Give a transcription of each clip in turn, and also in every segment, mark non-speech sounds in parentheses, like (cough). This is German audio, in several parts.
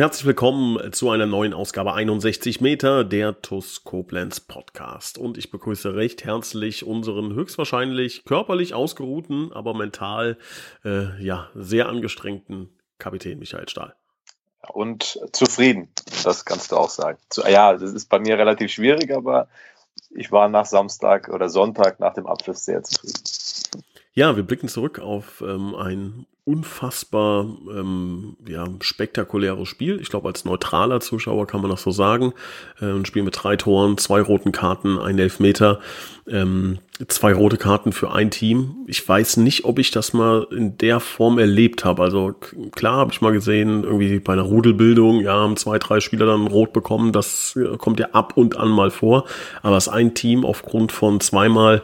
Herzlich willkommen zu einer neuen Ausgabe 61 Meter, der TUS Koblenz Podcast. Und ich begrüße recht herzlich unseren höchstwahrscheinlich körperlich ausgeruhten, aber mental äh, ja sehr angestrengten Kapitän Michael Stahl. Und zufrieden, das kannst du auch sagen. Ja, das ist bei mir relativ schwierig, aber ich war nach Samstag oder Sonntag nach dem Abschluss sehr zufrieden. Ja, wir blicken zurück auf ähm, ein unfassbar ähm, ja, spektakuläres Spiel. Ich glaube, als neutraler Zuschauer kann man das so sagen. Äh, ein Spiel mit drei Toren, zwei roten Karten, ein Elfmeter. Ähm, zwei rote Karten für ein Team. Ich weiß nicht, ob ich das mal in der Form erlebt habe. Also klar habe ich mal gesehen, irgendwie bei einer Rudelbildung, ja, haben zwei, drei Spieler dann rot bekommen. Das äh, kommt ja ab und an mal vor. Aber dass ein Team aufgrund von zweimal,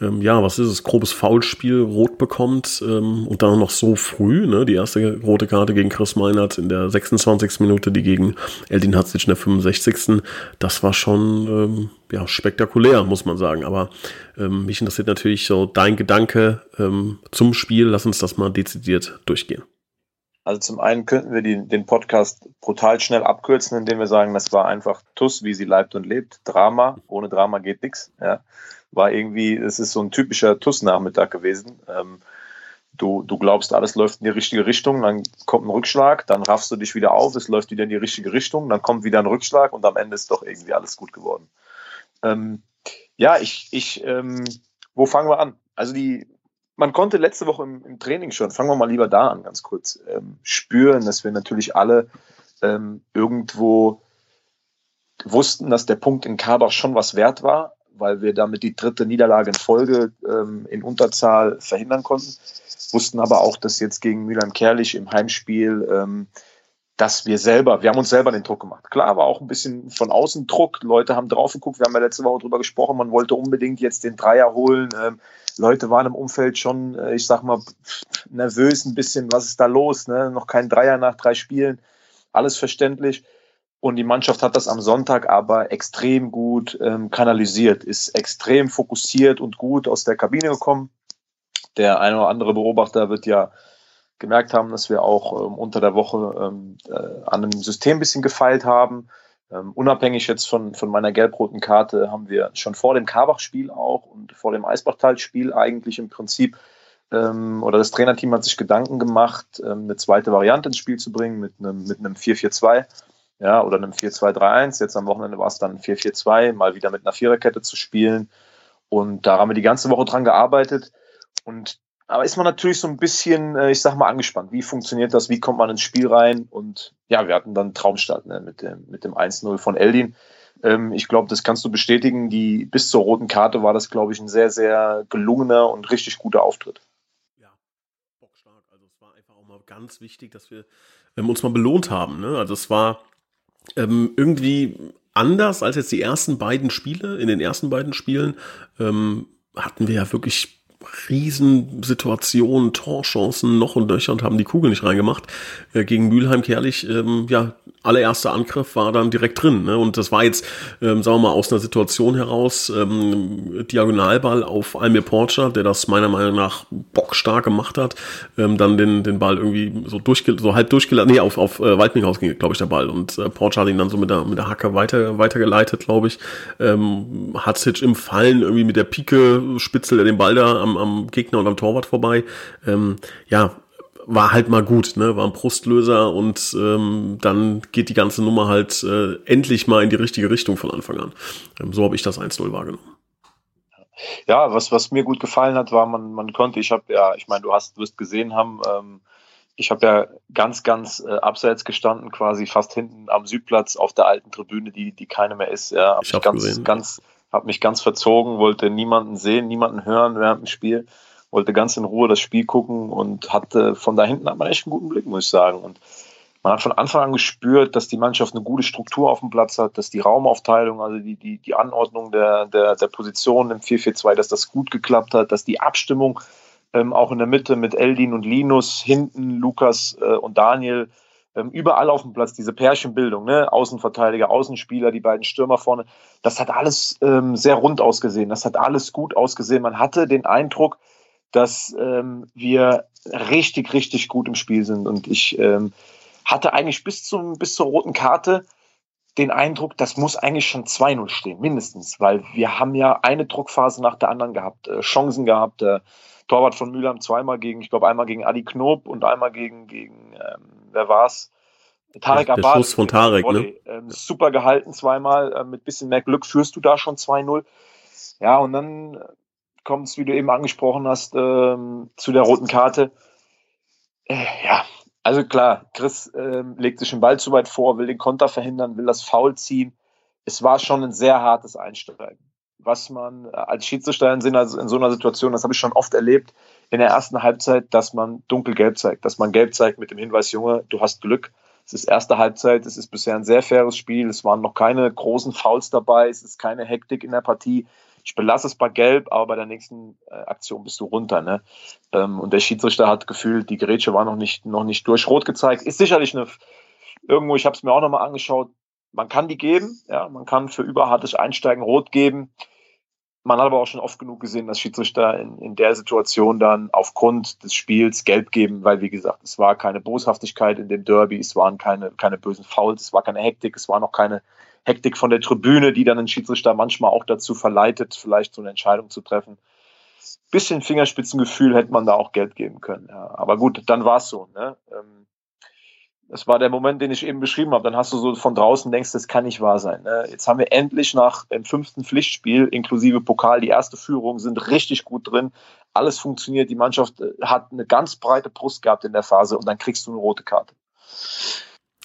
ähm, ja, was ist es, grobes Foulspiel rot bekommt ähm, und dann noch so früh, ne, die erste rote Karte gegen Chris Meinert in der 26. Minute, die gegen Eldin Hatzic in der 65. Das war schon, ähm, ja, spektakulär, muss man sagen. Aber ähm, mich interessiert natürlich so dein Gedanke ähm, zum Spiel. Lass uns das mal dezidiert durchgehen. Also zum einen könnten wir die, den Podcast brutal schnell abkürzen, indem wir sagen, das war einfach TUS, wie sie leibt und lebt. Drama, ohne Drama geht nichts. Ja. War irgendwie, es ist so ein typischer TUS-Nachmittag gewesen. Ähm, du, du glaubst, alles läuft in die richtige Richtung, dann kommt ein Rückschlag, dann raffst du dich wieder auf, es läuft wieder in die richtige Richtung, dann kommt wieder ein Rückschlag und am Ende ist doch irgendwie alles gut geworden. Ähm, ja, ich, ich, ähm, wo fangen wir an? Also die, man konnte letzte Woche im, im Training schon, fangen wir mal lieber da an, ganz kurz, ähm, spüren, dass wir natürlich alle ähm, irgendwo wussten, dass der Punkt in Karbach schon was wert war, weil wir damit die dritte Niederlage in Folge ähm, in Unterzahl verhindern konnten. Wussten aber auch, dass jetzt gegen Mülheim-Kerlich im Heimspiel ähm, dass wir selber, wir haben uns selber den Druck gemacht. Klar, war auch ein bisschen von außen Druck. Leute haben drauf geguckt. Wir haben ja letzte Woche drüber gesprochen. Man wollte unbedingt jetzt den Dreier holen. Ähm, Leute waren im Umfeld schon, äh, ich sag mal, nervös ein bisschen. Was ist da los? Ne? Noch kein Dreier nach drei Spielen. Alles verständlich. Und die Mannschaft hat das am Sonntag aber extrem gut ähm, kanalisiert, ist extrem fokussiert und gut aus der Kabine gekommen. Der eine oder andere Beobachter wird ja gemerkt haben, dass wir auch ähm, unter der Woche ähm, äh, an einem System ein bisschen gefeilt haben. Ähm, unabhängig jetzt von, von meiner gelb-roten Karte haben wir schon vor dem Karbach-Spiel auch und vor dem Eisbachtal-Spiel eigentlich im Prinzip ähm, oder das Trainerteam hat sich Gedanken gemacht, ähm, eine zweite Variante ins Spiel zu bringen mit einem, mit einem 4-4-2 ja, oder einem 4-2-3-1. Jetzt am Wochenende war es dann 4-4-2, mal wieder mit einer Viererkette zu spielen. Und da haben wir die ganze Woche dran gearbeitet. Und aber ist man natürlich so ein bisschen, äh, ich sag mal, angespannt. Wie funktioniert das? Wie kommt man ins Spiel rein? Und ja, wir hatten dann Traumstart ne, mit dem, mit dem 1-0 von Eldin. Ähm, ich glaube, das kannst du bestätigen. Die, bis zur roten Karte war das, glaube ich, ein sehr, sehr gelungener und richtig guter Auftritt. Ja, bockstark. Also es war einfach auch mal ganz wichtig, dass wir ähm, uns mal belohnt haben. Ne? Also es war ähm, irgendwie anders als jetzt die ersten beiden Spiele. In den ersten beiden Spielen ähm, hatten wir ja wirklich Riesensituationen, Torchancen noch und nöcher und haben die Kugel nicht reingemacht. Äh, gegen Mülheim Kerlich, ähm, ja, allererster Angriff war dann direkt drin. Ne? Und das war jetzt, ähm, sagen wir mal, aus einer Situation heraus, ähm, Diagonalball auf Almir Porcher, der das meiner Meinung nach bockstark gemacht hat, ähm, dann den, den Ball irgendwie so durchge so halb durchgeleitet, nee, auf, auf äh, Waldminghaus ging, glaube ich, der Ball. Und äh, Porcher hat ihn dann so mit der, mit der Hacke weiter, weitergeleitet, glaube ich. Ähm, Hatzic im Fallen irgendwie mit der Pike spitzelt er den Ball da am, am Gegner und am Torwart vorbei. Ähm, ja, war halt mal gut, ne? War ein Brustlöser und ähm, dann geht die ganze Nummer halt äh, endlich mal in die richtige Richtung von Anfang an. Ähm, so habe ich das 1-0 wahrgenommen. Ja, was, was mir gut gefallen hat, war, man, man konnte, ich habe ja, ich meine, du hast, wirst gesehen haben, ähm, ich habe ja ganz, ganz äh, abseits gestanden, quasi fast hinten am Südplatz auf der alten Tribüne, die, die keine mehr ist. Ja, hab ich habe ganz, gesehen. ganz, habe mich ganz verzogen, wollte niemanden sehen, niemanden hören während dem Spiel, wollte ganz in Ruhe das Spiel gucken und hatte von da hinten hat man echt einen guten Blick, muss ich sagen. Und man hat von Anfang an gespürt, dass die Mannschaft eine gute Struktur auf dem Platz hat, dass die Raumaufteilung, also die, die, die Anordnung der, der, der Positionen im 4-4-2, dass das gut geklappt hat, dass die Abstimmung ähm, auch in der Mitte mit Eldin und Linus, hinten Lukas äh, und Daniel, ähm, überall auf dem Platz, diese Pärchenbildung, ne? Außenverteidiger, Außenspieler, die beiden Stürmer vorne, das hat alles ähm, sehr rund ausgesehen, das hat alles gut ausgesehen. Man hatte den Eindruck, dass ähm, wir richtig, richtig gut im Spiel sind. Und ich ähm, hatte eigentlich bis, zum, bis zur roten Karte den Eindruck, das muss eigentlich schon 2-0 stehen, mindestens, weil wir haben ja eine Druckphase nach der anderen gehabt, äh, Chancen gehabt. Äh, Torwart von Mülheim zweimal gegen, ich glaube einmal gegen Adi Knob und einmal gegen, gegen ähm, wer war's? Tarek Abad. Der Schuss von Tarek, ne? Ähm, super gehalten zweimal, äh, mit bisschen mehr Glück führst du da schon 2-0. Ja, und dann kommt es, wie du eben angesprochen hast, ähm, zu der roten Karte. Äh, ja, also klar, Chris ähm, legt sich den Ball zu weit vor, will den Konter verhindern, will das Foul ziehen. Es war schon ein sehr hartes Einsteigen. Was man als Schiedsrichter in, in so einer Situation, das habe ich schon oft erlebt, in der ersten Halbzeit, dass man dunkelgelb zeigt, dass man gelb zeigt mit dem Hinweis, Junge, du hast Glück. Es ist erste Halbzeit, es ist bisher ein sehr faires Spiel, es waren noch keine großen Fouls dabei, es ist keine Hektik in der Partie ich belasse es bei Gelb, aber bei der nächsten äh, Aktion bist du runter. Ne? Ähm, und der Schiedsrichter hat gefühlt, die Gerätsche war noch nicht, noch nicht durch rot gezeigt. Ist sicherlich eine, irgendwo, ich habe es mir auch nochmal angeschaut, man kann die geben, ja, man kann für überhartes Einsteigen rot geben. Man hat aber auch schon oft genug gesehen, dass Schiedsrichter in, in der Situation dann aufgrund des Spiels gelb geben, weil, wie gesagt, es war keine Boshaftigkeit in dem Derby, es waren keine, keine bösen Fouls, es war keine Hektik, es war noch keine Hektik von der Tribüne, die dann den Schiedsrichter manchmal auch dazu verleitet, vielleicht so eine Entscheidung zu treffen. Bisschen Fingerspitzengefühl hätte man da auch Geld geben können. Ja. Aber gut, dann war es so. Ne? Ähm, das war der Moment, den ich eben beschrieben habe. Dann hast du so von draußen denkst, das kann nicht wahr sein. Ne? Jetzt haben wir endlich nach dem fünften Pflichtspiel inklusive Pokal die erste Führung, sind richtig gut drin. Alles funktioniert. Die Mannschaft äh, hat eine ganz breite Brust gehabt in der Phase und dann kriegst du eine rote Karte.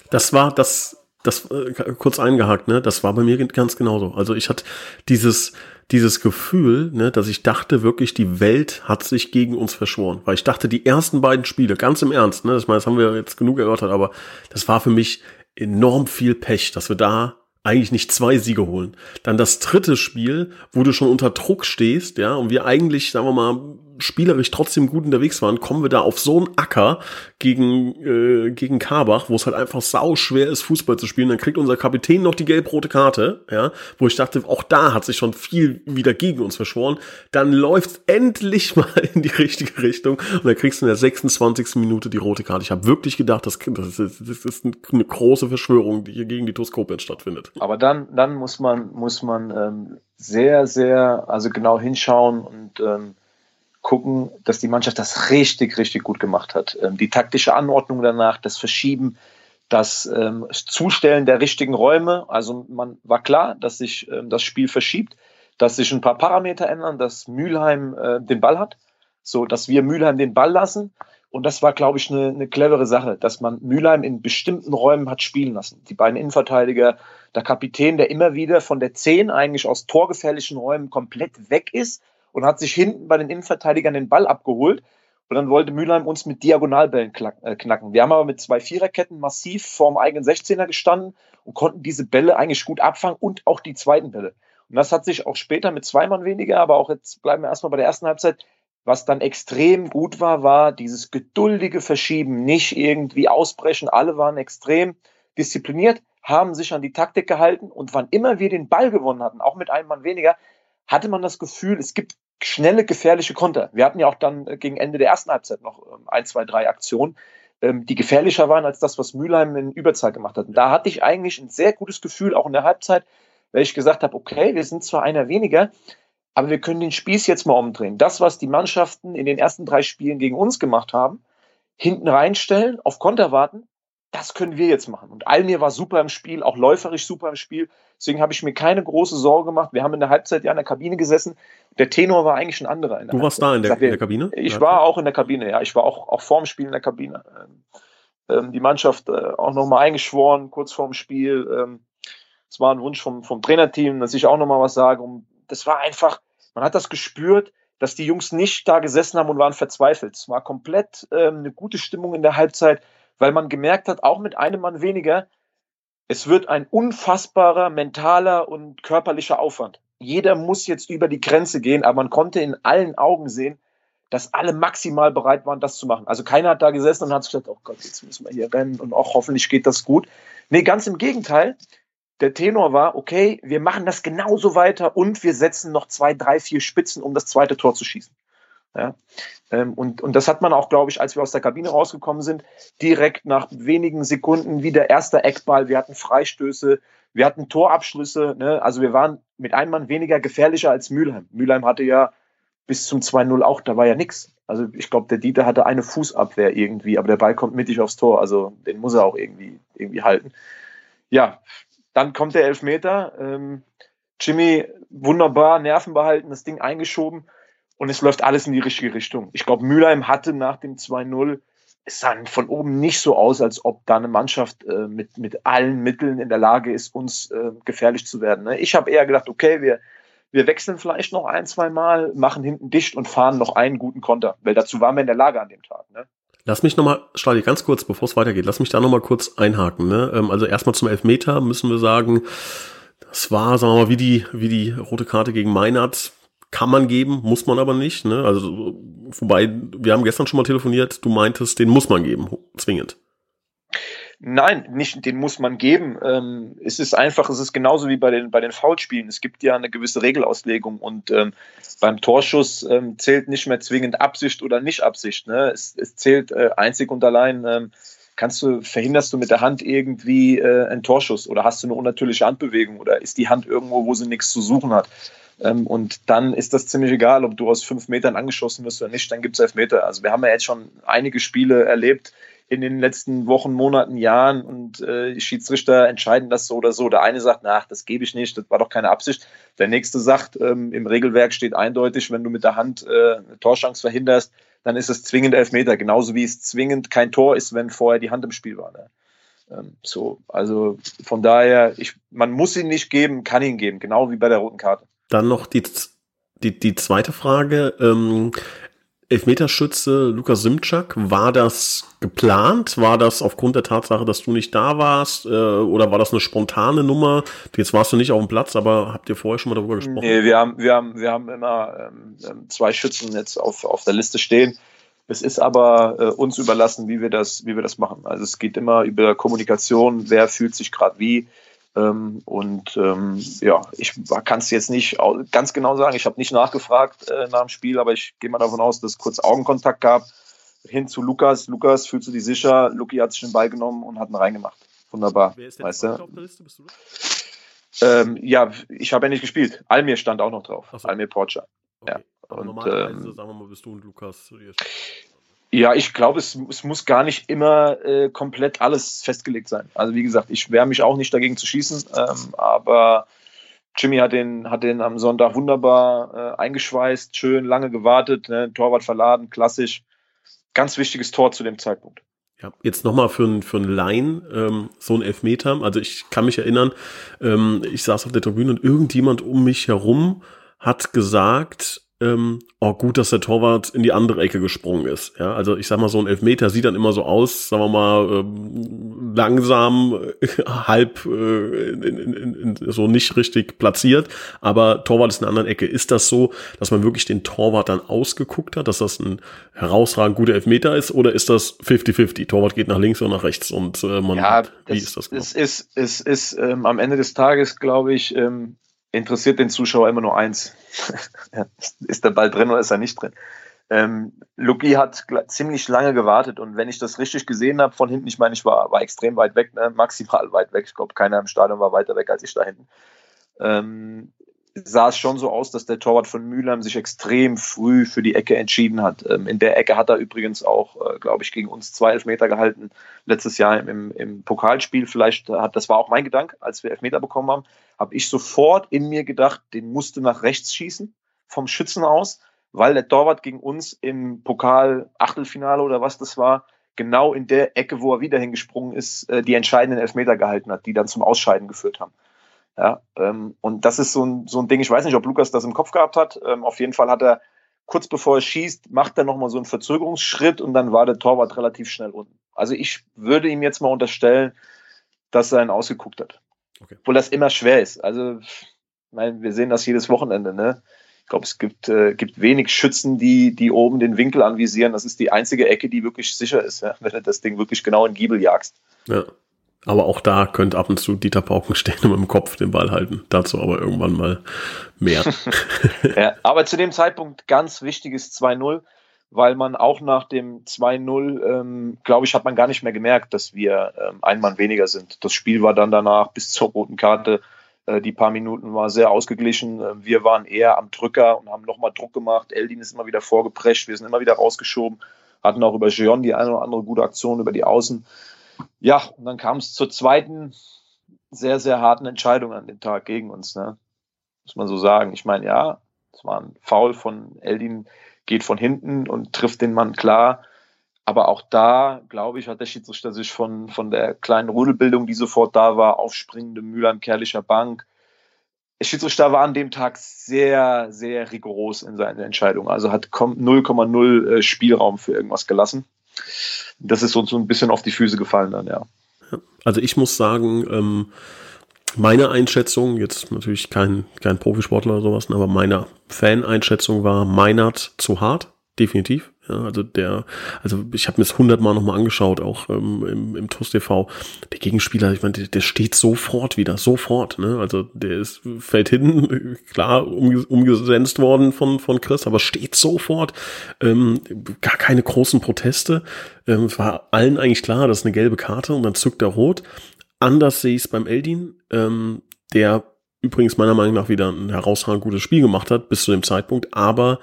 Das war das das äh, kurz eingehakt, ne? Das war bei mir ganz genauso. Also ich hatte dieses dieses Gefühl, ne, dass ich dachte wirklich, die Welt hat sich gegen uns verschworen, weil ich dachte, die ersten beiden Spiele, ganz im Ernst, ne, das, das haben wir jetzt genug erörtert, aber das war für mich enorm viel Pech, dass wir da eigentlich nicht zwei Siege holen. Dann das dritte Spiel, wo du schon unter Druck stehst, ja, und wir eigentlich, sagen wir mal, spielerisch trotzdem gut unterwegs waren, kommen wir da auf so einen Acker gegen, äh, gegen Karbach, wo es halt einfach sau schwer ist, Fußball zu spielen. Dann kriegt unser Kapitän noch die gelb-rote Karte, ja, wo ich dachte, auch da hat sich schon viel wieder gegen uns verschworen. Dann läuft endlich (laughs) mal in die richtige Richtung und dann kriegst du in der 26. Minute die rote Karte. Ich habe wirklich gedacht, das, das, ist, das ist eine große Verschwörung, die hier gegen die Toskopens stattfindet. Aber dann, dann muss man, muss man ähm, sehr, sehr, also genau hinschauen und ähm, gucken, dass die Mannschaft das richtig, richtig gut gemacht hat. Ähm, die taktische Anordnung danach, das Verschieben, das ähm, Zustellen der richtigen Räume. Also man war klar, dass sich ähm, das Spiel verschiebt, dass sich ein paar Parameter ändern, dass Mülheim äh, den Ball hat, so dass wir Mülheim den Ball lassen. Und das war, glaube ich, eine, eine clevere Sache, dass man Mülheim in bestimmten Räumen hat spielen lassen. Die beiden Innenverteidiger, der Kapitän, der immer wieder von der 10 eigentlich aus torgefährlichen Räumen komplett weg ist und hat sich hinten bei den Innenverteidigern den Ball abgeholt. Und dann wollte Mülheim uns mit Diagonalbällen äh, knacken. Wir haben aber mit zwei Viererketten massiv vorm eigenen 16er gestanden und konnten diese Bälle eigentlich gut abfangen und auch die zweiten Bälle. Und das hat sich auch später mit zwei Mann weniger, aber auch jetzt bleiben wir erstmal bei der ersten Halbzeit. Was dann extrem gut war, war dieses geduldige Verschieben, nicht irgendwie ausbrechen. Alle waren extrem diszipliniert, haben sich an die Taktik gehalten und wann immer wir den Ball gewonnen hatten, auch mit einem Mann weniger, hatte man das Gefühl, es gibt schnelle, gefährliche Konter. Wir hatten ja auch dann äh, gegen Ende der ersten Halbzeit noch ähm, ein, zwei, drei Aktionen, ähm, die gefährlicher waren als das, was Mülheim in Überzeit gemacht hat. Und da hatte ich eigentlich ein sehr gutes Gefühl, auch in der Halbzeit, weil ich gesagt habe, okay, wir sind zwar einer weniger, aber wir können den Spieß jetzt mal umdrehen. Das, was die Mannschaften in den ersten drei Spielen gegen uns gemacht haben, hinten reinstellen, auf Konter warten das können wir jetzt machen. Und Almir war super im Spiel, auch läuferisch super im Spiel. Deswegen habe ich mir keine große Sorge gemacht. Wir haben in der Halbzeit ja in der Kabine gesessen. Der Tenor war eigentlich ein anderer. du warst Halbzeit. da in der, in der, Kabine? Ich war auch in der Kabine, ja. Ich war auch, auch vorm Spiel in der Kabine. Ähm, ähm die Mannschaft äh, auch nochmal eingeschworen, kurz vorm Spiel. Ähm, es war ein Wunsch vom, vom Trainerteam, dass ich auch nochmal was sage. Und das war einfach, man hat das gespürt, dass die Jungs nicht da gesessen haben und waren verzweifelt. Es war komplett ähm, eine gute Stimmung in der Halbzeit weil man gemerkt hat, auch mit einem Mann weniger, es wird ein unfassbarer mentaler und körperlicher Aufwand. Jeder muss jetzt über die Grenze gehen, aber man konnte in allen Augen sehen, dass alle maximal bereit waren, das zu machen. Also keiner hat da gesessen und hat gedacht, oh Gott, jetzt müssen wir hier rennen und auch hoffentlich geht das gut. Nee, ganz im Gegenteil. Der Tenor war, okay, wir machen das genauso weiter und wir setzen noch zwei, drei, vier Spitzen, um das zweite Tor zu schießen. Ja, ähm, und, und das hat man auch, glaube ich, als wir aus der Kabine rausgekommen sind, direkt nach wenigen Sekunden wieder erster Eckball. Wir hatten Freistöße, wir hatten Torabschlüsse. Ne? Also wir waren mit einem Mann weniger gefährlicher als Mülheim. Mülheim hatte ja bis zum 2-0 auch, da war ja nichts. Also ich glaube, der Dieter hatte eine Fußabwehr irgendwie, aber der Ball kommt mittig aufs Tor. Also den muss er auch irgendwie, irgendwie halten. Ja, dann kommt der Elfmeter. Ähm, Jimmy wunderbar, Nerven behalten, das Ding eingeschoben und es läuft alles in die richtige Richtung. Ich glaube, Mülheim hatte nach dem 2-0, es sah von oben nicht so aus, als ob da eine Mannschaft äh, mit, mit allen Mitteln in der Lage ist, uns äh, gefährlich zu werden. Ne? Ich habe eher gedacht, okay, wir, wir wechseln vielleicht noch ein, zwei Mal, machen hinten dicht und fahren noch einen guten Konter, weil dazu waren wir in der Lage an dem Tag. Ne? Lass mich nochmal, Stadi, ganz kurz, bevor es weitergeht, lass mich da nochmal kurz einhaken. Ne? Ähm, also erstmal zum Elfmeter müssen wir sagen, das war, sagen wir mal, wie die, wie die rote Karte gegen Meinert kann man geben, muss man aber nicht. Ne? Also, wobei, wir haben gestern schon mal telefoniert, du meintest, den muss man geben, zwingend. Nein, nicht, den muss man geben. Ähm, es ist einfach, es ist genauso wie bei den, bei den Foulspielen. Es gibt ja eine gewisse Regelauslegung und ähm, beim Torschuss ähm, zählt nicht mehr zwingend Absicht oder nicht Absicht. Ne? Es, es zählt äh, einzig und allein, ähm, kannst du, verhinderst du mit der Hand irgendwie äh, einen Torschuss oder hast du eine unnatürliche Handbewegung oder ist die Hand irgendwo, wo sie nichts zu suchen hat? Ähm, und dann ist das ziemlich egal, ob du aus fünf Metern angeschossen wirst oder nicht, dann gibt es elf Meter. Also wir haben ja jetzt schon einige Spiele erlebt in den letzten Wochen, Monaten, Jahren und äh, Schiedsrichter entscheiden das so oder so. Der eine sagt, nach, das gebe ich nicht, das war doch keine Absicht. Der nächste sagt, ähm, im Regelwerk steht eindeutig, wenn du mit der Hand äh, eine Torschance verhinderst, dann ist es zwingend elf Meter. Genauso wie es zwingend kein Tor ist, wenn vorher die Hand im Spiel war. Ne? Ähm, so, also von daher, ich, man muss ihn nicht geben, kann ihn geben, genau wie bei der roten Karte. Dann noch die, die, die zweite Frage. Ähm, Elfmeterschütze Lukas Simczak, war das geplant? War das aufgrund der Tatsache, dass du nicht da warst? Äh, oder war das eine spontane Nummer? Jetzt warst du nicht auf dem Platz, aber habt ihr vorher schon mal darüber gesprochen? Nee, wir haben, wir haben, wir haben immer ähm, ähm zwei Schützen jetzt auf, auf der Liste stehen. Es ist aber äh, uns überlassen, wie wir das, wie wir das machen. Also es geht immer über Kommunikation, wer fühlt sich gerade wie. Ähm, und ähm, ja, ich kann es jetzt nicht ganz genau sagen. Ich habe nicht nachgefragt äh, nach dem Spiel, aber ich gehe mal davon aus, dass es kurz Augenkontakt gab hin zu Lukas. Lukas, fühlst du dich sicher? Luki hat sich den Ball genommen und hat ihn reingemacht. Wunderbar. Wer ist der weißt du? auf der Liste? Bist du ähm, ja, ich habe ja nicht gespielt. Almir stand auch noch drauf. So. Almir Porcher. Okay. Ja. Und, normalerweise, ähm, sagen wir mal, bist du und Lukas ja, ich glaube, es, es, muss gar nicht immer äh, komplett alles festgelegt sein. Also wie gesagt, ich wehre mich auch nicht dagegen zu schießen, ähm, aber Jimmy hat den, hat den am Sonntag wunderbar äh, eingeschweißt, schön lange gewartet, ne, Torwart verladen, klassisch. Ganz wichtiges Tor zu dem Zeitpunkt. Ja, jetzt nochmal für einen für Laien, ähm, so ein Elfmeter. Also ich kann mich erinnern, ähm, ich saß auf der Tribüne und irgendjemand um mich herum hat gesagt, ähm, oh gut, dass der Torwart in die andere Ecke gesprungen ist. Ja, also ich sag mal, so ein Elfmeter sieht dann immer so aus, sagen wir mal, ähm, langsam, äh, (laughs) halb äh, in, in, in, so nicht richtig platziert, aber Torwart ist in einer anderen Ecke. Ist das so, dass man wirklich den Torwart dann ausgeguckt hat, dass das ein herausragend guter Elfmeter ist, oder ist das 50-50? Torwart geht nach links und nach rechts und äh, man ja, hat, wie ist das genau? Es ist, es ist ähm, am Ende des Tages, glaube ich, ähm, interessiert den Zuschauer immer nur eins. (laughs) ist der Ball drin oder ist er nicht drin? Ähm, Luki hat ziemlich lange gewartet und wenn ich das richtig gesehen habe von hinten, ich meine, ich war, war extrem weit weg, ne? maximal weit weg. Ich glaube, keiner im Stadion war weiter weg als ich da hinten. Ähm, sah es schon so aus, dass der Torwart von Mülheim sich extrem früh für die Ecke entschieden hat. Ähm, in der Ecke hat er übrigens auch, äh, glaube ich, gegen uns zwei Elfmeter gehalten. Letztes Jahr im, im Pokalspiel. Vielleicht hat, das war auch mein Gedanke, als wir Elfmeter bekommen haben, habe ich sofort in mir gedacht, den musste nach rechts schießen, vom Schützen aus, weil der Torwart gegen uns im Pokal Achtelfinale oder was das war, genau in der Ecke, wo er wieder hingesprungen ist, äh, die entscheidenden Elfmeter gehalten hat, die dann zum Ausscheiden geführt haben. Ja, ähm, und das ist so ein, so ein Ding, ich weiß nicht, ob Lukas das im Kopf gehabt hat. Ähm, auf jeden Fall hat er kurz bevor er schießt, macht er nochmal so einen Verzögerungsschritt und dann war der Torwart relativ schnell unten. Also ich würde ihm jetzt mal unterstellen, dass er einen ausgeguckt hat. Okay. Obwohl das immer schwer ist. Also, ich meine, wir sehen das jedes Wochenende, ne? Ich glaube, es gibt, äh, gibt wenig Schützen, die, die oben den Winkel anvisieren. Das ist die einzige Ecke, die wirklich sicher ist, ja? (laughs) wenn du das Ding wirklich genau in Giebel jagst. Ja. Aber auch da könnte ab und zu Dieter Pauken stehen und (laughs) dem Kopf den Ball halten. Dazu aber irgendwann mal mehr. (laughs) ja, aber zu dem Zeitpunkt ganz wichtiges 2-0, weil man auch nach dem 2-0, ähm, glaube ich, hat man gar nicht mehr gemerkt, dass wir ähm, ein Mann weniger sind. Das Spiel war dann danach bis zur roten Karte. Äh, die paar Minuten war sehr ausgeglichen. Äh, wir waren eher am Drücker und haben nochmal Druck gemacht. Eldin ist immer wieder vorgeprescht. Wir sind immer wieder rausgeschoben. Hatten auch über Jeon die eine oder andere gute Aktion über die Außen. Ja, und dann kam es zur zweiten sehr, sehr harten Entscheidung an dem Tag gegen uns, ne? Muss man so sagen. Ich meine, ja, es war ein Foul von Eldin, geht von hinten und trifft den Mann klar. Aber auch da, glaube ich, hat der Schiedsrichter sich von, von der kleinen Rudelbildung, die sofort da war, aufspringende Mülheim Kerlicher Bank. Der Schiedsrichter war an dem Tag sehr, sehr rigoros in seiner Entscheidung. Also hat 0,0 äh, Spielraum für irgendwas gelassen das ist uns so ein bisschen auf die Füße gefallen dann, ja. Also ich muss sagen, ähm, meine Einschätzung, jetzt natürlich kein, kein Profisportler oder sowas, aber meine Fan-Einschätzung war Meinert zu hart, definitiv. Ja, also der, also ich habe mir das hundertmal nochmal angeschaut, auch ähm, im, im TUS TV. Der Gegenspieler, ich meine, der, der, steht sofort wieder, sofort. Ne? Also der ist, fällt hin, (laughs) klar, um, umgesetzt worden von, von Chris, aber steht sofort. Ähm, gar keine großen Proteste. Ähm, es war allen eigentlich klar, das ist eine gelbe Karte und dann zückt er rot. Anders sehe ich es beim Eldin, ähm, der übrigens meiner Meinung nach wieder ein herausragend gutes Spiel gemacht hat, bis zu dem Zeitpunkt, aber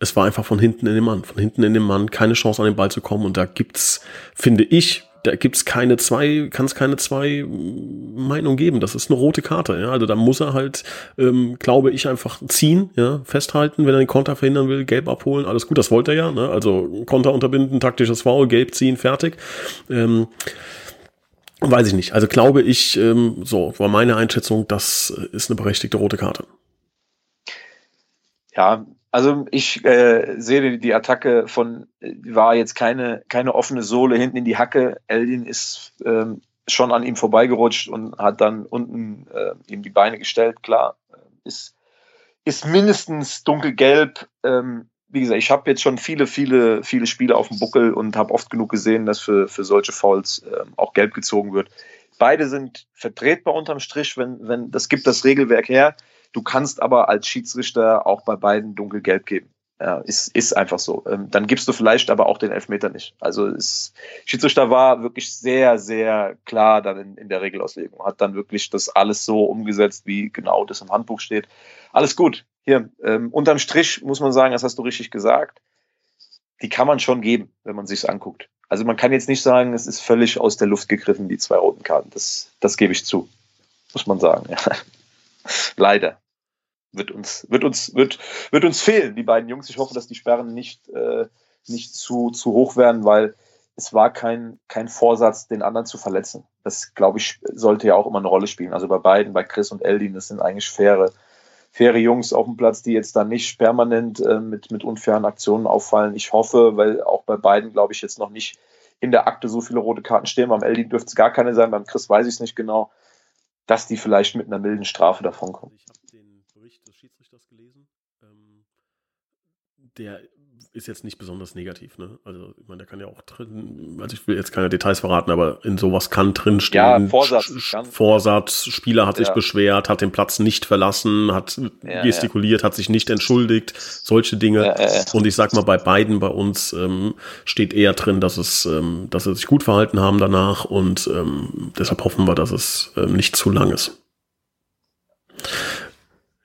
es war einfach von hinten in den Mann, von hinten in den Mann, keine Chance an den Ball zu kommen. Und da gibt's, finde ich, da gibt's keine zwei, kann es keine zwei Meinungen geben. Das ist eine rote Karte. Ja? Also da muss er halt, ähm, glaube ich, einfach ziehen, ja, festhalten, wenn er den Konter verhindern will, gelb abholen, alles gut, das wollte er ja. Ne? Also Konter unterbinden, taktisches Foul, gelb ziehen, fertig. Ähm, weiß ich nicht. Also glaube ich, ähm, so war meine Einschätzung, das ist eine berechtigte rote Karte. Ja, also ich äh, sehe die Attacke von, war jetzt keine, keine offene Sohle hinten in die Hacke. Eldin ist ähm, schon an ihm vorbeigerutscht und hat dann unten äh, ihm die Beine gestellt. Klar, äh, ist, ist mindestens dunkelgelb. Ähm, wie gesagt, ich habe jetzt schon viele, viele, viele Spiele auf dem Buckel und habe oft genug gesehen, dass für, für solche Fouls äh, auch gelb gezogen wird. Beide sind vertretbar unterm Strich, wenn, wenn das gibt das Regelwerk her. Du kannst aber als Schiedsrichter auch bei beiden dunkelgelb geben. Ja, ist, ist einfach so. Ähm, dann gibst du vielleicht aber auch den Elfmeter nicht. Also es, Schiedsrichter war wirklich sehr, sehr klar dann in, in der Regelauslegung. Hat dann wirklich das alles so umgesetzt, wie genau das im Handbuch steht. Alles gut. Hier, ähm, unterm Strich muss man sagen, das hast du richtig gesagt. Die kann man schon geben, wenn man sich's anguckt. Also man kann jetzt nicht sagen, es ist völlig aus der Luft gegriffen, die zwei roten Karten. Das, das gebe ich zu. Muss man sagen, ja. Leider. Wird uns, wird uns, wird, wird uns fehlen, die beiden Jungs. Ich hoffe, dass die Sperren nicht, äh, nicht zu, zu hoch werden, weil es war kein, kein Vorsatz, den anderen zu verletzen. Das, glaube ich, sollte ja auch immer eine Rolle spielen. Also bei beiden, bei Chris und Eldin, das sind eigentlich faire, faire Jungs auf dem Platz, die jetzt dann nicht permanent äh, mit, mit unfairen Aktionen auffallen. Ich hoffe, weil auch bei beiden, glaube ich, jetzt noch nicht in der Akte so viele rote Karten stehen. Beim Eldin dürfte es gar keine sein, beim Chris weiß ich es nicht genau dass die vielleicht mit einer milden Strafe davonkommen. Ich habe den Bericht des Schiedsrichters gelesen. Ähm, der ist jetzt nicht besonders negativ, ne? Also, ich meine, der kann ja auch drin, also ich will jetzt keine Details verraten, aber in sowas kann drinstehen. Ja, Vorsatz. Vorsatz, Spieler hat ja. sich beschwert, hat den Platz nicht verlassen, hat ja, gestikuliert, ja. hat sich nicht entschuldigt, solche Dinge. Und ich sag mal, bei beiden bei uns ähm, steht eher drin, dass es, ähm, dass sie sich gut verhalten haben danach und ähm, deshalb hoffen wir, dass es ähm, nicht zu lang ist.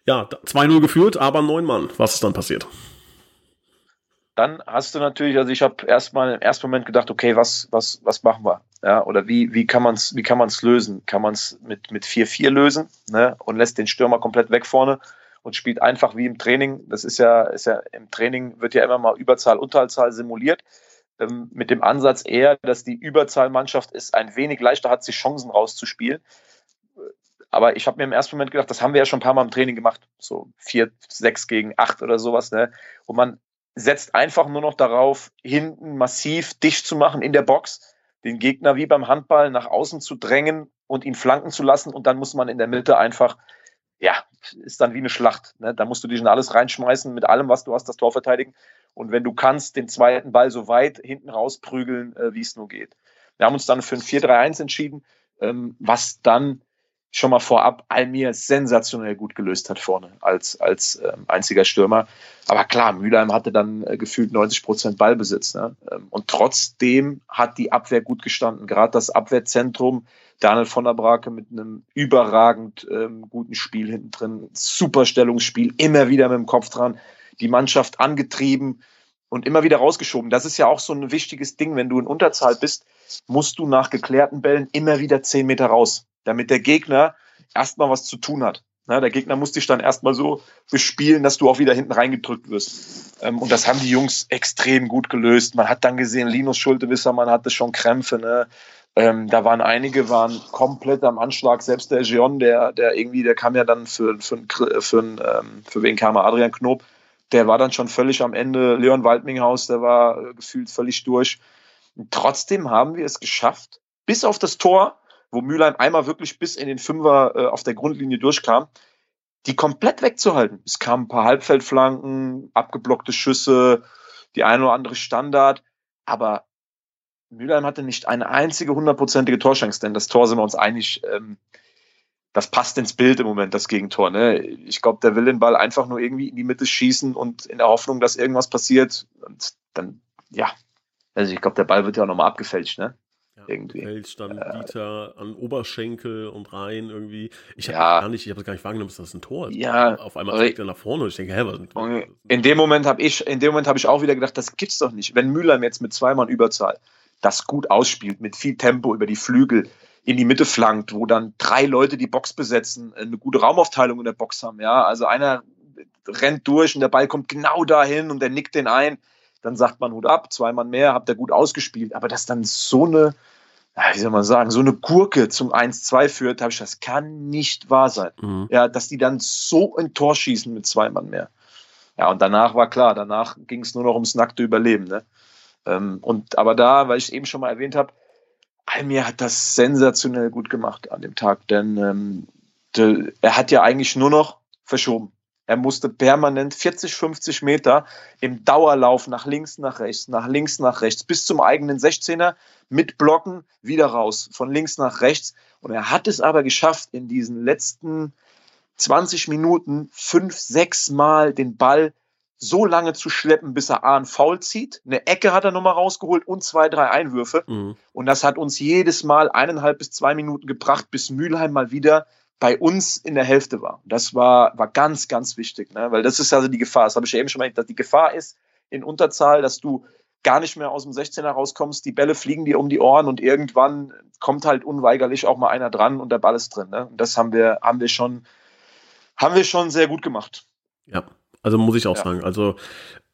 Ja, 2-0 geführt, aber neun Mann. Was ist dann passiert? Dann hast du natürlich, also ich habe erstmal im ersten Moment gedacht, okay, was, was, was machen wir? Ja, oder wie, wie kann man es wie kann man's lösen? Kann man es mit, mit 4-4 lösen ne? und lässt den Stürmer komplett weg vorne und spielt einfach wie im Training. Das ist ja, ist ja im Training wird ja immer mal Überzahl, Unterzahl simuliert. Ähm, mit dem Ansatz eher, dass die Überzahlmannschaft ist ein wenig leichter hat, sich Chancen rauszuspielen. Aber ich habe mir im ersten Moment gedacht, das haben wir ja schon ein paar Mal im Training gemacht. So 4, 6 gegen 8 oder sowas, ne? Wo man setzt einfach nur noch darauf, hinten massiv dicht zu machen in der Box, den Gegner wie beim Handball nach außen zu drängen und ihn flanken zu lassen und dann muss man in der Mitte einfach, ja, ist dann wie eine Schlacht. Ne? Da musst du dich in alles reinschmeißen, mit allem, was du hast, das Tor verteidigen. Und wenn du kannst, den zweiten Ball so weit hinten rausprügeln, äh, wie es nur geht. Wir haben uns dann für ein 4-3-1 entschieden, ähm, was dann schon mal vorab Almir sensationell gut gelöst hat vorne als, als ähm, einziger Stürmer. Aber klar, Mülheim hatte dann äh, gefühlt 90 Prozent Ballbesitz. Ne? Ähm, und trotzdem hat die Abwehr gut gestanden. Gerade das Abwehrzentrum, Daniel von der Brake mit einem überragend ähm, guten Spiel hinten drin. Super Stellungsspiel, immer wieder mit dem Kopf dran. Die Mannschaft angetrieben und immer wieder rausgeschoben. Das ist ja auch so ein wichtiges Ding. Wenn du in Unterzahl bist, musst du nach geklärten Bällen immer wieder zehn Meter raus damit der Gegner erstmal was zu tun hat. Na, der Gegner muss dich dann erstmal so bespielen, dass du auch wieder hinten reingedrückt wirst. Ähm, und das haben die Jungs extrem gut gelöst. Man hat dann gesehen, Linus Schultewisser, man hatte schon Krämpfe. Ne? Ähm, da waren einige, waren komplett am Anschlag. Selbst der Gion, der, der irgendwie, der kam ja dann für, für, für, für, ähm, für wen kam er? Adrian Knob. Der war dann schon völlig am Ende. Leon Waldminghaus, der war äh, gefühlt völlig durch. Und trotzdem haben wir es geschafft, bis auf das Tor, wo Mülheim einmal wirklich bis in den Fünfer äh, auf der Grundlinie durchkam, die komplett wegzuhalten. Es kamen ein paar Halbfeldflanken, abgeblockte Schüsse, die eine oder andere Standard, aber Mülheim hatte nicht eine einzige hundertprozentige Torchance, denn das Tor sind wir uns einig, ähm, das passt ins Bild im Moment, das Gegentor. Ne? Ich glaube, der will den Ball einfach nur irgendwie in die Mitte schießen und in der Hoffnung, dass irgendwas passiert. Und dann, ja, also ich glaube, der Ball wird ja auch nochmal abgefälscht, ne? Irgendwie. Fällt dann äh, Dieter an Oberschenkel und rein irgendwie. Ich habe ja, gar nicht, ich habe gar nicht wahrgenommen, dass das ein Tor ist. Ja. Auf einmal zeigt er nach vorne und ich denke, hä, was ist In dem Moment habe ich, in dem Moment habe ich auch wieder gedacht, das gibt's doch nicht. Wenn Müller jetzt mit zwei Mann Überzahl das gut ausspielt, mit viel Tempo über die Flügel in die Mitte flankt, wo dann drei Leute die Box besetzen, eine gute Raumaufteilung in der Box haben, ja. Also einer rennt durch und der Ball kommt genau dahin und der nickt den ein. Dann sagt man Hut ab, zwei Mann mehr, habt ihr gut ausgespielt. Aber dass dann so eine, wie soll man sagen, so eine Gurke zum 1-2 führt, habe ich, das kann nicht wahr sein. Mhm. Ja, dass die dann so ein Tor schießen mit zwei Mann mehr. Ja, und danach war klar, danach ging es nur noch ums nackte Überleben. Ne? Ähm, und aber da, weil ich es eben schon mal erwähnt habe, Almir hat das sensationell gut gemacht an dem Tag, denn ähm, de, er hat ja eigentlich nur noch verschoben. Er musste permanent 40, 50 Meter im Dauerlauf nach links, nach rechts, nach links, nach rechts, bis zum eigenen 16er mit Blocken wieder raus, von links nach rechts. Und er hat es aber geschafft, in diesen letzten 20 Minuten fünf, sechs Mal den Ball so lange zu schleppen, bis er A einen Foul zieht. Eine Ecke hat er nochmal rausgeholt und zwei, drei Einwürfe. Mhm. Und das hat uns jedes Mal eineinhalb bis zwei Minuten gebracht, bis Mülheim mal wieder bei uns in der Hälfte war. Das war, war ganz, ganz wichtig, ne? weil das ist also die Gefahr. Das habe ich ja eben schon mal gesagt, dass die Gefahr ist in Unterzahl, dass du gar nicht mehr aus dem 16er rauskommst, die Bälle fliegen dir um die Ohren und irgendwann kommt halt unweigerlich auch mal einer dran und der Ball ist drin. Ne? Und das haben wir, haben wir schon, haben wir schon sehr gut gemacht. Ja, also muss ich auch ja. sagen. Also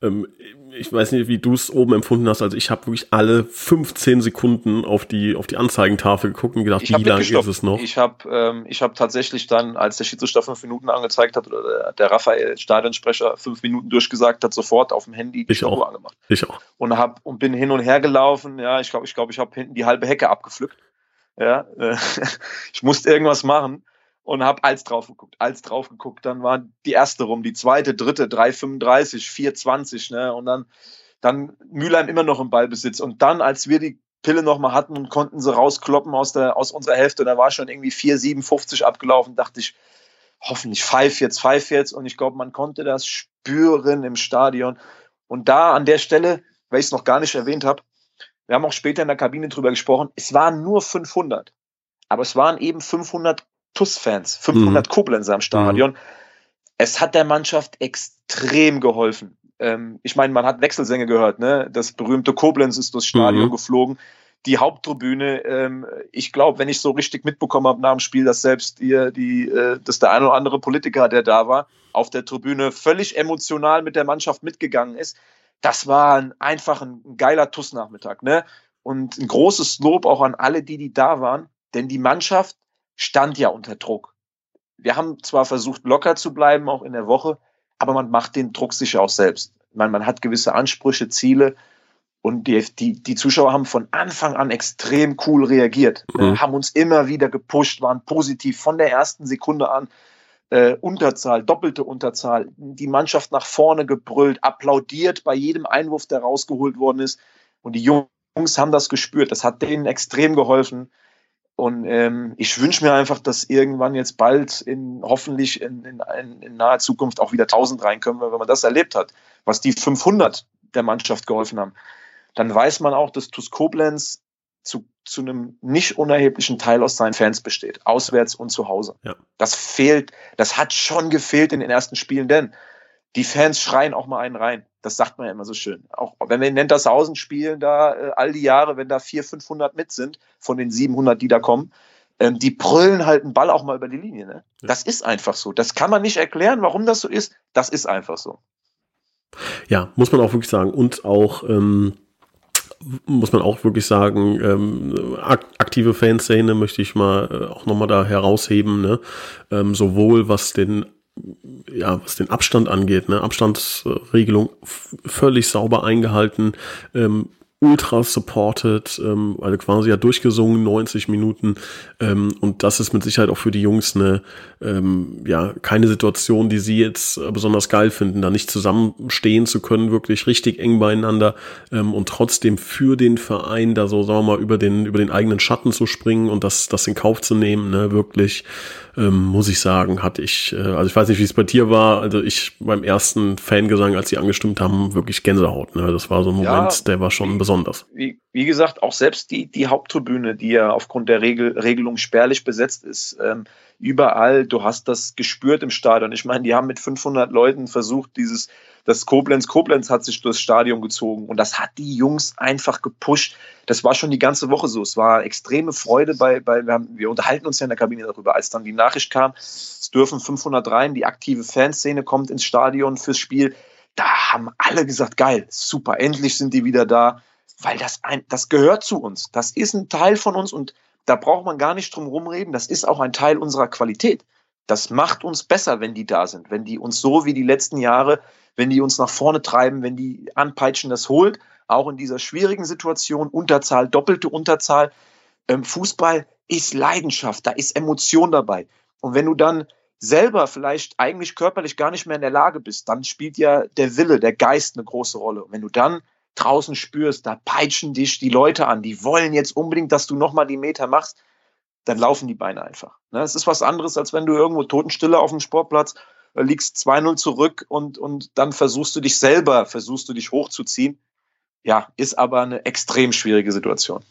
ähm, ich weiß nicht, wie du es oben empfunden hast. Also ich habe wirklich alle 15 Sekunden auf die auf die Anzeigentafel geguckt und gedacht, wie lange ist es noch? Ich habe ähm, ich habe tatsächlich dann, als der Schiedsrichter fünf Minuten angezeigt hat oder der, Raphael Stadionsprecher fünf Minuten durchgesagt hat, sofort auf dem Handy die ich auch. angemacht. Ich auch. Und hab und bin hin und her gelaufen. Ja, ich glaube, ich glaube, ich habe hinten die halbe Hecke abgepflückt. Ja, äh, (laughs) ich musste irgendwas machen und habe als drauf geguckt, als drauf geguckt. Dann war die erste rum, die zweite, dritte, 3,35, 4,20, ne? Und dann, dann Mülheim immer noch im Ballbesitz. Und dann, als wir die Pille nochmal hatten und konnten sie rauskloppen aus, der, aus unserer Hälfte, da war schon irgendwie 4,57 abgelaufen, dachte ich, hoffentlich pfeif jetzt, pfeif jetzt. Und ich glaube, man konnte das spüren im Stadion. Und da an der Stelle, weil ich es noch gar nicht erwähnt habe, wir haben auch später in der Kabine drüber gesprochen, es waren nur 500. Aber es waren eben 500 TUS-Fans, 500 mhm. Koblenzer im Stadion. Mhm. Es hat der Mannschaft extrem geholfen. Ähm, ich meine, man hat Wechselsänge gehört, ne? Das berühmte Koblenz ist durchs Stadion mhm. geflogen. Die Haupttribüne, ähm, ich glaube, wenn ich so richtig mitbekommen habe nach dem Spiel, dass selbst ihr, die, äh, dass der eine oder andere Politiker, der da war, auf der Tribüne völlig emotional mit der Mannschaft mitgegangen ist. Das war ein, einfach ein, ein geiler TUS-Nachmittag, ne? Und ein großes Lob auch an alle, die, die da waren, denn die Mannschaft stand ja unter Druck. Wir haben zwar versucht, locker zu bleiben, auch in der Woche, aber man macht den Druck sich auch selbst. Meine, man hat gewisse Ansprüche, Ziele Und die, die, die Zuschauer haben von Anfang an extrem cool reagiert, mhm. äh, haben uns immer wieder gepusht, waren positiv von der ersten Sekunde an. Äh, Unterzahl, doppelte Unterzahl, die Mannschaft nach vorne gebrüllt, applaudiert bei jedem Einwurf, der rausgeholt worden ist. Und die Jungs haben das gespürt. Das hat denen extrem geholfen. Und ähm, ich wünsche mir einfach, dass irgendwann jetzt bald in hoffentlich in, in, in, naher Zukunft auch wieder 1000 reinkommen, wenn man das erlebt hat, was die 500 der Mannschaft geholfen haben. Dann weiß man auch, dass TuS Koblenz zu, zu einem nicht unerheblichen Teil aus seinen Fans besteht, auswärts und zu Hause. Ja. Das fehlt, das hat schon gefehlt in den ersten Spielen, denn die Fans schreien auch mal einen rein. Das sagt man ja immer so schön. Auch wenn wir in Nentershausen spielen, da äh, all die Jahre, wenn da 400, 500 mit sind, von den 700, die da kommen, ähm, die brüllen halt einen Ball auch mal über die Linie. Ne? Ja. Das ist einfach so. Das kann man nicht erklären, warum das so ist. Das ist einfach so. Ja, muss man auch wirklich sagen. Und auch, ähm, muss man auch wirklich sagen, ähm, aktive Fanszene möchte ich mal äh, auch nochmal da herausheben, ne? ähm, sowohl was den ja, was den Abstand angeht, ne, Abstandsregelung völlig sauber eingehalten, ähm, ultra supported, ähm, also quasi ja durchgesungen, 90 Minuten. Ähm, und das ist mit Sicherheit auch für die Jungs eine, ähm, ja, keine Situation, die sie jetzt besonders geil finden, da nicht zusammenstehen zu können, wirklich richtig eng beieinander ähm, und trotzdem für den Verein da so, sagen wir mal, über den, über den eigenen Schatten zu springen und das, das in Kauf zu nehmen, ne, wirklich ähm, muss ich sagen, hatte ich, äh, also ich weiß nicht, wie es bei dir war, also ich beim ersten Fangesang, als sie angestimmt haben, wirklich Gänsehaut. Ne? Das war so ein Moment, ja, der war schon besonders. Wie, wie gesagt, auch selbst die, die Haupttribüne, die ja aufgrund der Regel, Regelung spärlich besetzt ist, ähm, überall, du hast das gespürt im Stadion. Ich meine, die haben mit 500 Leuten versucht, dieses, das Koblenz, Koblenz hat sich durchs Stadion gezogen und das hat die Jungs einfach gepusht. Das war schon die ganze Woche so. Es war extreme Freude bei, bei wir, haben, wir unterhalten uns ja in der Kabine darüber, als dann die Nachricht kam, es dürfen 500 rein, die aktive Fanszene kommt ins Stadion fürs Spiel. Da haben alle gesagt, geil, super, endlich sind die wieder da, weil das ein, das gehört zu uns. Das ist ein Teil von uns und da braucht man gar nicht drum rumreden. Das ist auch ein Teil unserer Qualität. Das macht uns besser, wenn die da sind, wenn die uns so wie die letzten Jahre, wenn die uns nach vorne treiben, wenn die anpeitschen, das holt, auch in dieser schwierigen Situation, Unterzahl, doppelte Unterzahl. Ähm, Fußball ist Leidenschaft, da ist Emotion dabei. Und wenn du dann selber vielleicht eigentlich körperlich gar nicht mehr in der Lage bist, dann spielt ja der Wille, der Geist eine große Rolle. Und wenn du dann draußen spürst, da peitschen dich die Leute an, die wollen jetzt unbedingt, dass du nochmal die Meter machst, dann laufen die Beine einfach. Ne? Es ist was anderes, als wenn du irgendwo Totenstille auf dem Sportplatz äh, liegst 2-0 zurück und, und dann versuchst du dich selber, versuchst du dich hochzuziehen. Ja, ist aber eine extrem schwierige Situation.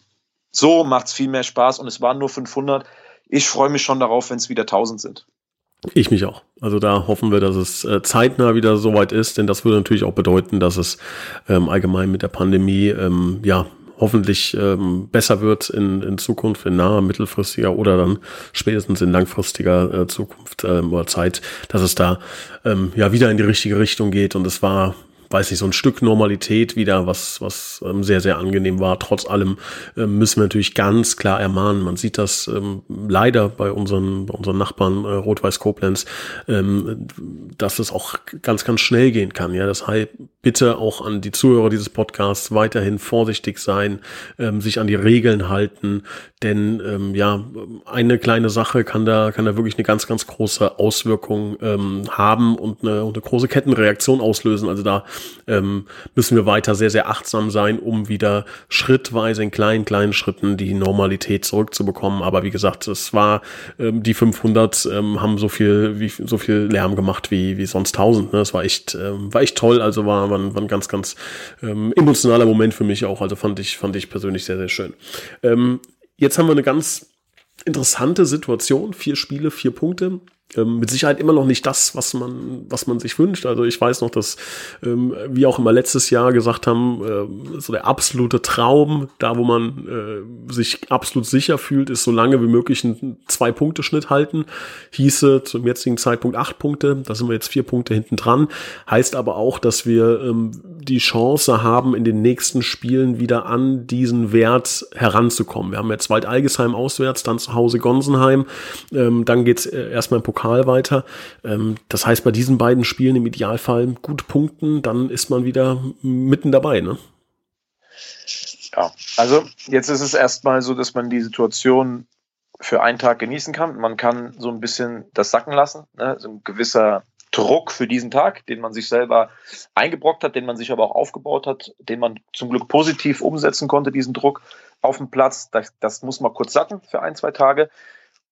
So macht es viel mehr Spaß und es waren nur 500. Ich freue mich schon darauf, wenn es wieder 1000 sind. Ich mich auch. Also da hoffen wir, dass es äh, zeitnah wieder soweit ist, denn das würde natürlich auch bedeuten, dass es ähm, allgemein mit der Pandemie ähm, ja hoffentlich ähm, besser wird in, in Zukunft, in naher, mittelfristiger oder dann spätestens in langfristiger äh, Zukunft äh, oder Zeit, dass es da ähm, ja wieder in die richtige Richtung geht. Und es war weiß nicht, so ein Stück Normalität wieder, was, was ähm, sehr, sehr angenehm war. Trotz allem ähm, müssen wir natürlich ganz klar ermahnen. Man sieht das ähm, leider bei unseren, bei unseren Nachbarn äh, Rot-Weiß Koblenz, ähm, dass es auch ganz, ganz schnell gehen kann. Ja, das heißt, bitte auch an die Zuhörer dieses Podcasts weiterhin vorsichtig sein, ähm, sich an die Regeln halten, denn ähm, ja, eine kleine Sache kann da, kann da wirklich eine ganz, ganz große Auswirkung ähm, haben und eine, eine große Kettenreaktion auslösen. Also da ähm, müssen wir weiter sehr, sehr achtsam sein, um wieder schrittweise in kleinen, kleinen Schritten die Normalität zurückzubekommen. Aber wie gesagt, es war, ähm, die 500 ähm, haben so viel, wie, so viel Lärm gemacht wie, wie sonst 1000. Ne? Das war echt, ähm, war echt toll. Also war, war, ein, war ein ganz, ganz ähm, emotionaler Moment für mich auch. Also fand ich, fand ich persönlich sehr, sehr schön. Ähm, jetzt haben wir eine ganz interessante Situation. Vier Spiele, vier Punkte ähm, mit Sicherheit immer noch nicht das, was man, was man sich wünscht. Also ich weiß noch, dass ähm, wir auch immer letztes Jahr gesagt haben, äh, so der absolute Traum, da wo man äh, sich absolut sicher fühlt, ist so lange wie möglich einen Zwei-Punkte-Schnitt halten. Hieße zum jetzigen Zeitpunkt acht Punkte, da sind wir jetzt vier Punkte hinten dran. Heißt aber auch, dass wir ähm, die Chance haben, in den nächsten Spielen wieder an diesen Wert heranzukommen. Wir haben jetzt Wald-Algesheim auswärts, dann zu Hause Gonsenheim, ähm, dann geht's äh, erstmal im Pokal Pokal weiter. Ähm, das heißt, bei diesen beiden Spielen im Idealfall gut punkten, dann ist man wieder mitten dabei, ne? Ja, also jetzt ist es erstmal so, dass man die Situation für einen Tag genießen kann. Man kann so ein bisschen das sacken lassen, ne? so ein gewisser Druck für diesen Tag, den man sich selber eingebrockt hat, den man sich aber auch aufgebaut hat, den man zum Glück positiv umsetzen konnte, diesen Druck auf dem Platz. Das, das muss man kurz sacken für ein, zwei Tage.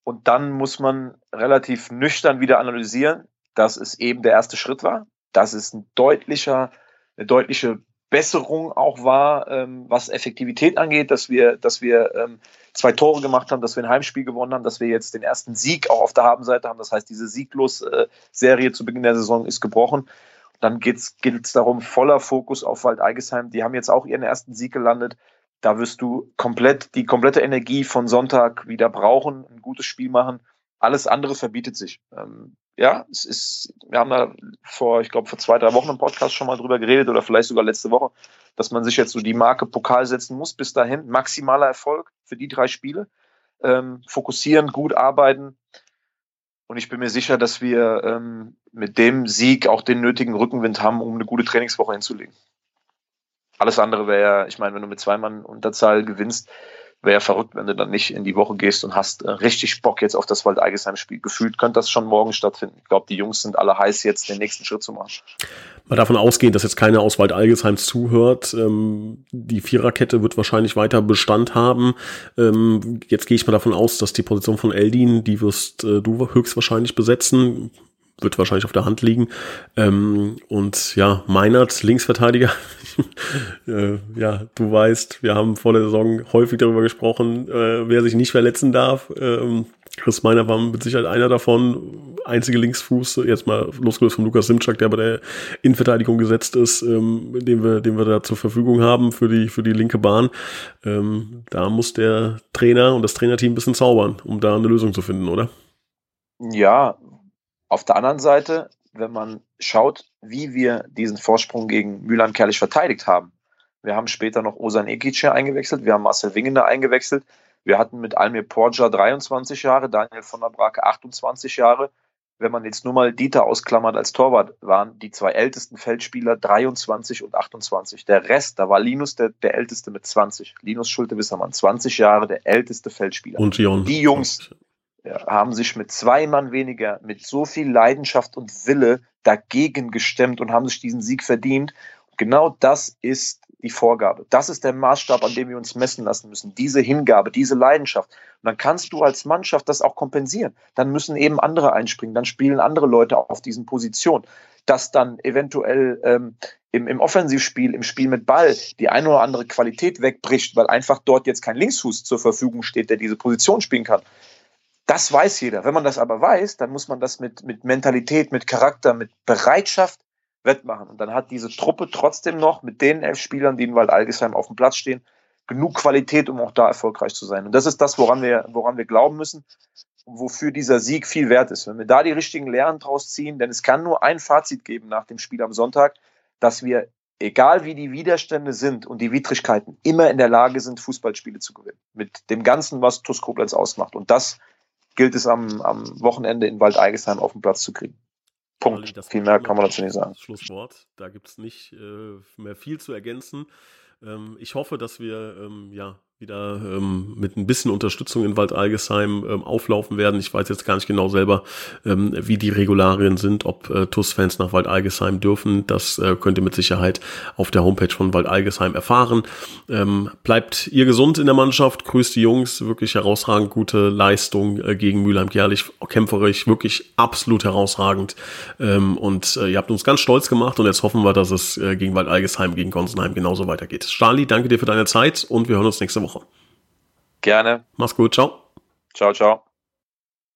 Und dann muss man relativ nüchtern wieder analysieren, dass es eben der erste Schritt war, dass es ein deutlicher, eine deutliche Besserung auch war, ähm, was Effektivität angeht, dass wir, dass wir ähm, zwei Tore gemacht haben, dass wir ein Heimspiel gewonnen haben, dass wir jetzt den ersten Sieg auch auf der Habenseite haben. Das heißt, diese Sieglos-Serie zu Beginn der Saison ist gebrochen. Dann geht es darum, voller Fokus auf Wald-Eigesheim. Die haben jetzt auch ihren ersten Sieg gelandet. Da wirst du komplett die komplette Energie von Sonntag wieder brauchen, ein gutes Spiel machen. Alles andere verbietet sich. Ähm, ja, es ist, wir haben da vor, ich glaube, vor zwei, drei Wochen im Podcast schon mal drüber geredet oder vielleicht sogar letzte Woche, dass man sich jetzt so die Marke Pokal setzen muss. Bis dahin maximaler Erfolg für die drei Spiele. Ähm, fokussieren, gut arbeiten. Und ich bin mir sicher, dass wir ähm, mit dem Sieg auch den nötigen Rückenwind haben, um eine gute Trainingswoche hinzulegen. Alles andere wäre ja, ich meine, wenn du mit zwei Mann Unterzahl gewinnst, wäre verrückt, wenn du dann nicht in die Woche gehst und hast äh, richtig Bock jetzt auf das Wald-Eigesheim-Spiel. Gefühlt könnte das schon morgen stattfinden. Ich glaube, die Jungs sind alle heiß, jetzt den nächsten Schritt zu machen. Mal davon ausgehen, dass jetzt keiner aus Wald-Eigesheim zuhört. Ähm, die Viererkette wird wahrscheinlich weiter Bestand haben. Ähm, jetzt gehe ich mal davon aus, dass die Position von Eldin, die wirst äh, du höchstwahrscheinlich besetzen wird wahrscheinlich auf der Hand liegen. Ähm, und ja, Meinert, Linksverteidiger. (laughs) äh, ja, du weißt, wir haben vor der Saison häufig darüber gesprochen, äh, wer sich nicht verletzen darf. Ähm, Chris Meiner war mit Sicherheit einer davon. Einzige Linksfuß, jetzt mal losgelöst von Lukas Simczak, der bei der Innenverteidigung gesetzt ist, ähm, den wir, den wir da zur Verfügung haben für die, für die linke Bahn. Ähm, da muss der Trainer und das Trainerteam ein bisschen zaubern, um da eine Lösung zu finden, oder? Ja, auf der anderen Seite, wenn man schaut, wie wir diesen Vorsprung gegen Mühlheim Kerlich verteidigt haben. Wir haben später noch Osan Ekic eingewechselt, wir haben Marcel Wingender eingewechselt, wir hatten mit Almir Porja 23 Jahre, Daniel von der Brake 28 Jahre. Wenn man jetzt nur mal Dieter ausklammert als Torwart, waren die zwei ältesten Feldspieler 23 und 28. Der Rest, da war Linus der, der älteste mit 20. Linus Schulte-Wissermann, 20 Jahre, der älteste Feldspieler. Und Jon. Die Jungs, haben sich mit zwei Mann weniger, mit so viel Leidenschaft und Wille dagegen gestemmt und haben sich diesen Sieg verdient. Genau das ist die Vorgabe. Das ist der Maßstab, an dem wir uns messen lassen müssen. Diese Hingabe, diese Leidenschaft. Und dann kannst du als Mannschaft das auch kompensieren. Dann müssen eben andere einspringen. Dann spielen andere Leute auf diesen Positionen. Dass dann eventuell ähm, im, im Offensivspiel, im Spiel mit Ball, die eine oder andere Qualität wegbricht, weil einfach dort jetzt kein Linksfuß zur Verfügung steht, der diese Position spielen kann. Das weiß jeder. Wenn man das aber weiß, dann muss man das mit, mit Mentalität, mit Charakter, mit Bereitschaft wettmachen. Und dann hat diese Truppe trotzdem noch mit den elf Spielern, die in Wald-Algesheim auf dem Platz stehen, genug Qualität, um auch da erfolgreich zu sein. Und das ist das, woran wir, woran wir glauben müssen, wofür dieser Sieg viel wert ist. Wenn wir da die richtigen Lehren draus ziehen, denn es kann nur ein Fazit geben nach dem Spiel am Sonntag, dass wir, egal wie die Widerstände sind und die Widrigkeiten, immer in der Lage sind, Fußballspiele zu gewinnen. Mit dem Ganzen, was TuS Koblenz ausmacht. Und das gilt es am, am Wochenende in Wald-Eigesheim auf den Platz zu kriegen. Punkt. Viel mehr kann man dazu nicht sagen. Schlusswort. Da gibt es nicht äh, mehr viel zu ergänzen. Ähm, ich hoffe, dass wir ähm, ja wieder ähm, mit ein bisschen Unterstützung in Wald Algesheim ähm, auflaufen werden. Ich weiß jetzt gar nicht genau selber, ähm, wie die Regularien sind, ob äh, TUS-Fans nach Wald Algesheim dürfen. Das äh, könnt ihr mit Sicherheit auf der Homepage von Wald Algesheim erfahren. Ähm, bleibt ihr gesund in der Mannschaft, grüßt die Jungs, wirklich herausragend gute Leistung äh, gegen Mülheim Gerlich, kämpferisch, wirklich absolut herausragend. Ähm, und äh, ihr habt uns ganz stolz gemacht und jetzt hoffen wir, dass es äh, gegen Wald Algesheim, gegen Gonsenheim genauso weitergeht. Stali, danke dir für deine Zeit und wir hören uns nächste Woche. Gerne. Mach's gut. Ciao. Ciao, ciao.